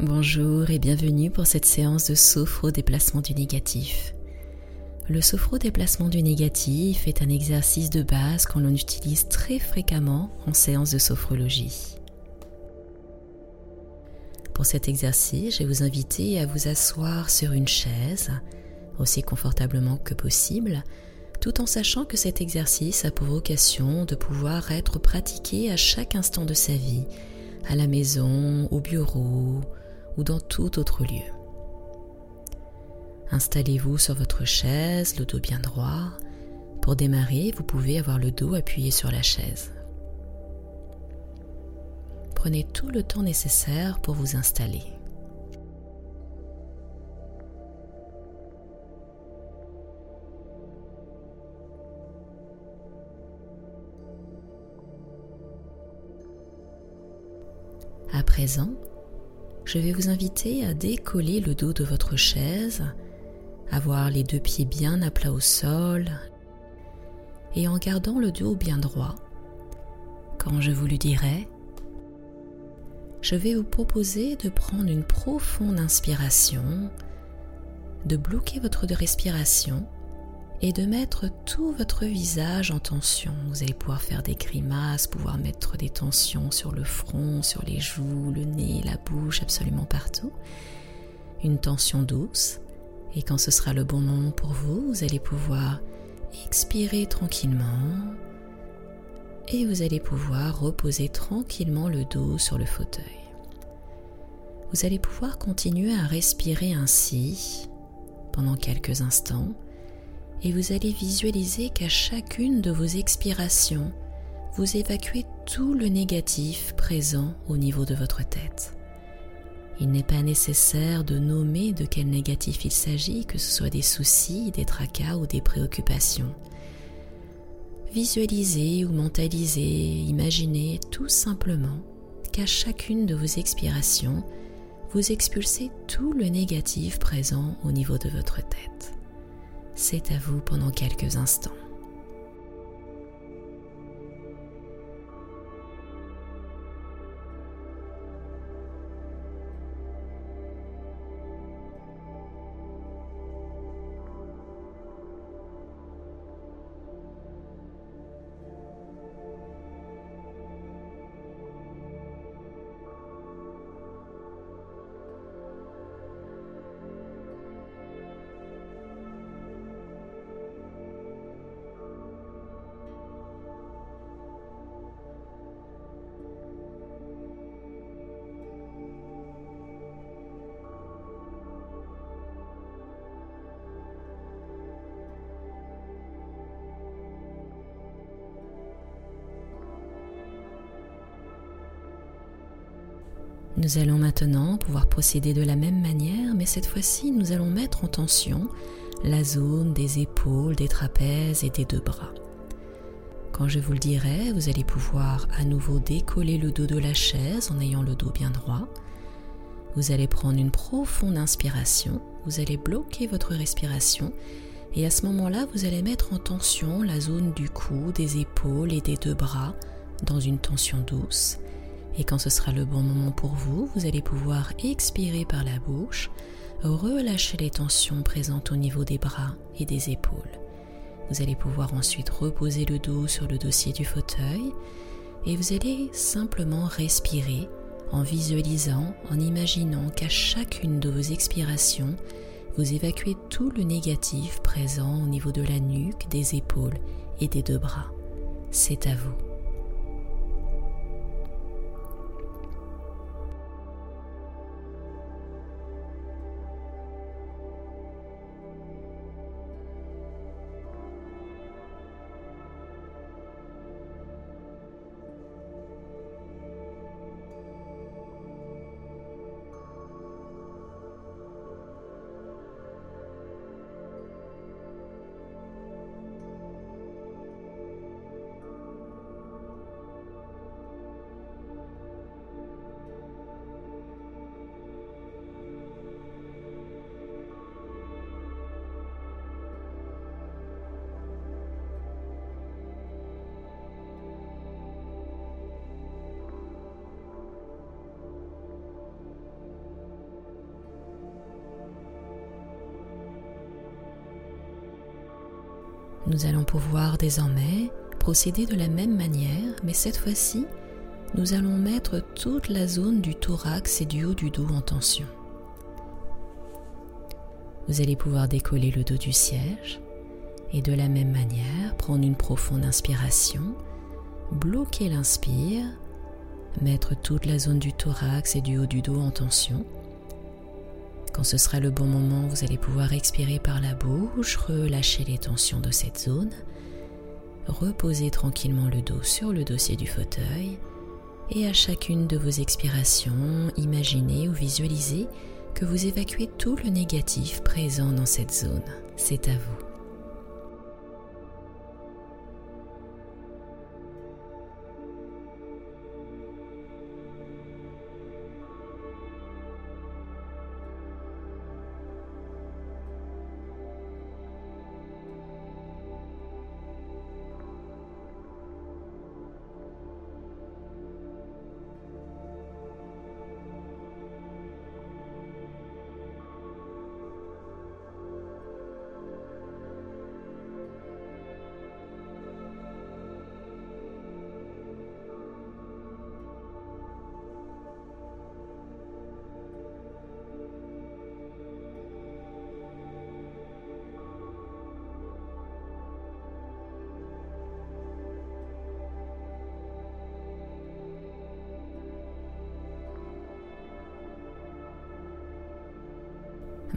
Bonjour et bienvenue pour cette séance de sophro-déplacement du négatif. Le sophro-déplacement du négatif est un exercice de base qu'on utilise très fréquemment en séance de sophrologie. Pour cet exercice, je vais vous inviter à vous asseoir sur une chaise, aussi confortablement que possible, tout en sachant que cet exercice a pour vocation de pouvoir être pratiqué à chaque instant de sa vie, à la maison, au bureau, ou dans tout autre lieu. Installez-vous sur votre chaise, le dos bien droit. Pour démarrer, vous pouvez avoir le dos appuyé sur la chaise. Prenez tout le temps nécessaire pour vous installer. À présent, je vais vous inviter à décoller le dos de votre chaise, avoir les deux pieds bien à plat au sol et en gardant le dos bien droit. Quand je vous le dirai, je vais vous proposer de prendre une profonde inspiration, de bloquer votre respiration et de mettre tout votre visage en tension. Vous allez pouvoir faire des grimaces, pouvoir mettre des tensions sur le front, sur les joues, le nez, la bouche, absolument partout. Une tension douce. Et quand ce sera le bon moment pour vous, vous allez pouvoir expirer tranquillement et vous allez pouvoir reposer tranquillement le dos sur le fauteuil. Vous allez pouvoir continuer à respirer ainsi pendant quelques instants et vous allez visualiser qu'à chacune de vos expirations, vous évacuez tout le négatif présent au niveau de votre tête. Il n'est pas nécessaire de nommer de quel négatif il s'agit, que ce soit des soucis, des tracas ou des préoccupations. Visualisez ou mentalisez, imaginez tout simplement qu'à chacune de vos expirations, vous expulsez tout le négatif présent au niveau de votre tête c'est à vous pendant quelques instants. Nous allons maintenant pouvoir procéder de la même manière, mais cette fois-ci, nous allons mettre en tension la zone des épaules, des trapèzes et des deux bras. Quand je vous le dirai, vous allez pouvoir à nouveau décoller le dos de la chaise en ayant le dos bien droit. Vous allez prendre une profonde inspiration, vous allez bloquer votre respiration et à ce moment-là, vous allez mettre en tension la zone du cou, des épaules et des deux bras dans une tension douce. Et quand ce sera le bon moment pour vous, vous allez pouvoir expirer par la bouche, relâcher les tensions présentes au niveau des bras et des épaules. Vous allez pouvoir ensuite reposer le dos sur le dossier du fauteuil et vous allez simplement respirer en visualisant, en imaginant qu'à chacune de vos expirations, vous évacuez tout le négatif présent au niveau de la nuque, des épaules et des deux bras. C'est à vous. Nous allons pouvoir désormais procéder de la même manière, mais cette fois-ci, nous allons mettre toute la zone du thorax et du haut du dos en tension. Vous allez pouvoir décoller le dos du siège et de la même manière prendre une profonde inspiration, bloquer l'inspire, mettre toute la zone du thorax et du haut du dos en tension. Quand ce sera le bon moment, vous allez pouvoir expirer par la bouche, relâcher les tensions de cette zone, reposer tranquillement le dos sur le dossier du fauteuil et à chacune de vos expirations, imaginez ou visualisez que vous évacuez tout le négatif présent dans cette zone. C'est à vous.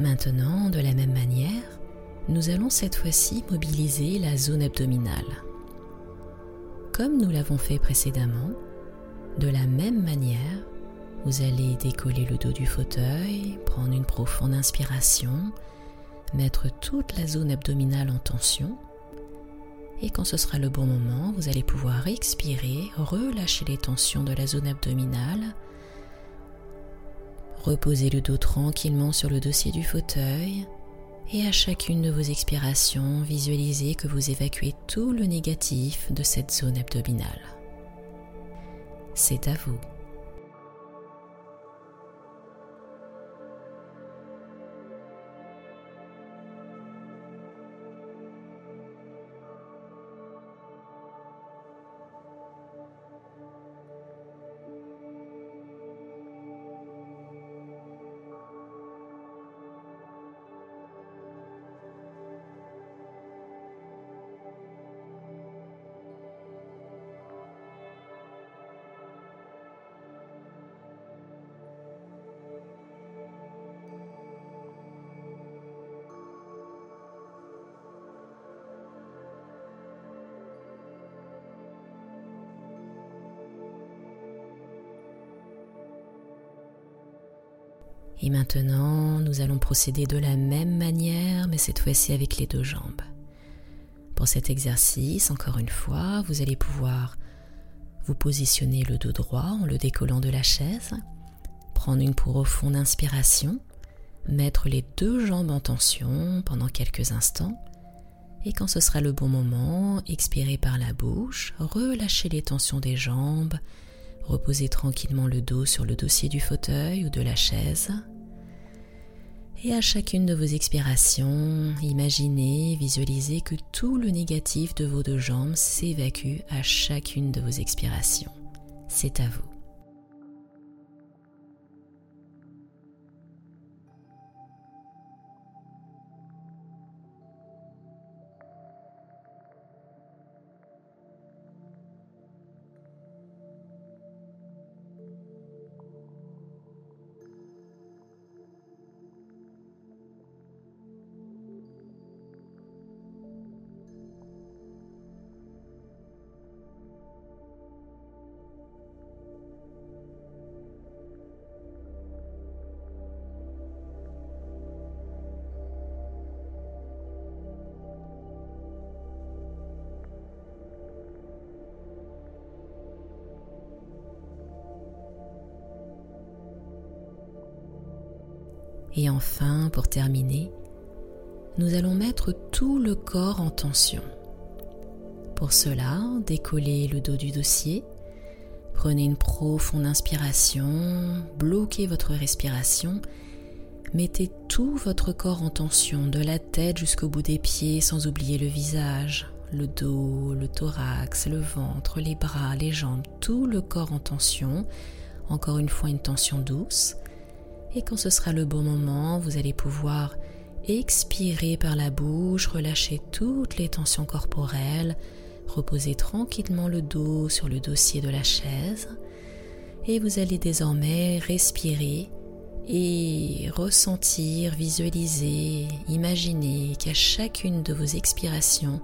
Maintenant, de la même manière, nous allons cette fois-ci mobiliser la zone abdominale. Comme nous l'avons fait précédemment, de la même manière, vous allez décoller le dos du fauteuil, prendre une profonde inspiration, mettre toute la zone abdominale en tension. Et quand ce sera le bon moment, vous allez pouvoir expirer, relâcher les tensions de la zone abdominale Reposez le dos tranquillement sur le dossier du fauteuil et à chacune de vos expirations, visualisez que vous évacuez tout le négatif de cette zone abdominale. C'est à vous. Et maintenant, nous allons procéder de la même manière, mais cette fois-ci avec les deux jambes. Pour cet exercice, encore une fois, vous allez pouvoir vous positionner le dos droit en le décollant de la chaise, prendre une profonde inspiration, mettre les deux jambes en tension pendant quelques instants, et quand ce sera le bon moment, expirer par la bouche, relâcher les tensions des jambes, reposer tranquillement le dos sur le dossier du fauteuil ou de la chaise, et à chacune de vos expirations, imaginez, visualisez que tout le négatif de vos deux jambes s'évacue à chacune de vos expirations. C'est à vous. Et enfin, pour terminer, nous allons mettre tout le corps en tension. Pour cela, décollez le dos du dossier, prenez une profonde inspiration, bloquez votre respiration, Mettez tout votre corps en tension, de la tête jusqu'au bout des pieds, sans oublier le visage, le dos, le thorax, le ventre, les bras, les jambes, tout le corps en tension. Encore une fois, une tension douce. Et quand ce sera le bon moment, vous allez pouvoir expirer par la bouche, relâcher toutes les tensions corporelles, reposer tranquillement le dos sur le dossier de la chaise. Et vous allez désormais respirer et ressentir, visualiser, imaginer qu'à chacune de vos expirations,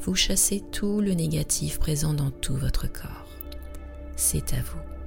vous chassez tout le négatif présent dans tout votre corps. C'est à vous.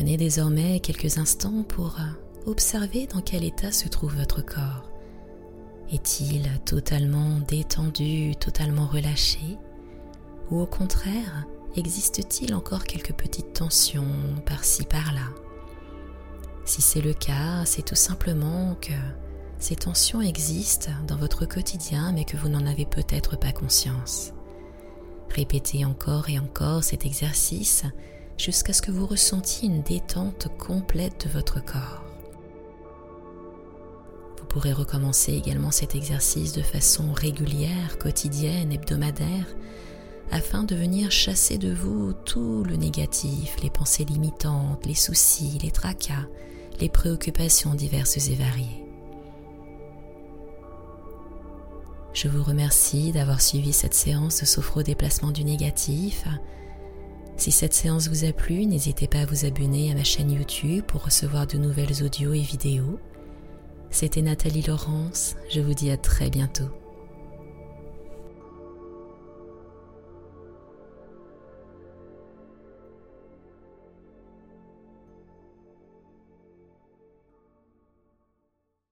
Prenez désormais quelques instants pour observer dans quel état se trouve votre corps. Est-il totalement détendu, totalement relâché? Ou au contraire, existe-t-il encore quelques petites tensions par-ci par-là? Si c'est le cas, c'est tout simplement que ces tensions existent dans votre quotidien mais que vous n'en avez peut-être pas conscience. Répétez encore et encore cet exercice jusqu'à ce que vous ressentiez une détente complète de votre corps. Vous pourrez recommencer également cet exercice de façon régulière, quotidienne, hebdomadaire, afin de venir chasser de vous tout le négatif, les pensées limitantes, les soucis, les tracas, les préoccupations diverses et variées. Je vous remercie d'avoir suivi cette séance de sophro-déplacement du négatif si cette séance vous a plu, n'hésitez pas à vous abonner à ma chaîne YouTube pour recevoir de nouvelles audios et vidéos. C'était Nathalie Laurence, je vous dis à très bientôt.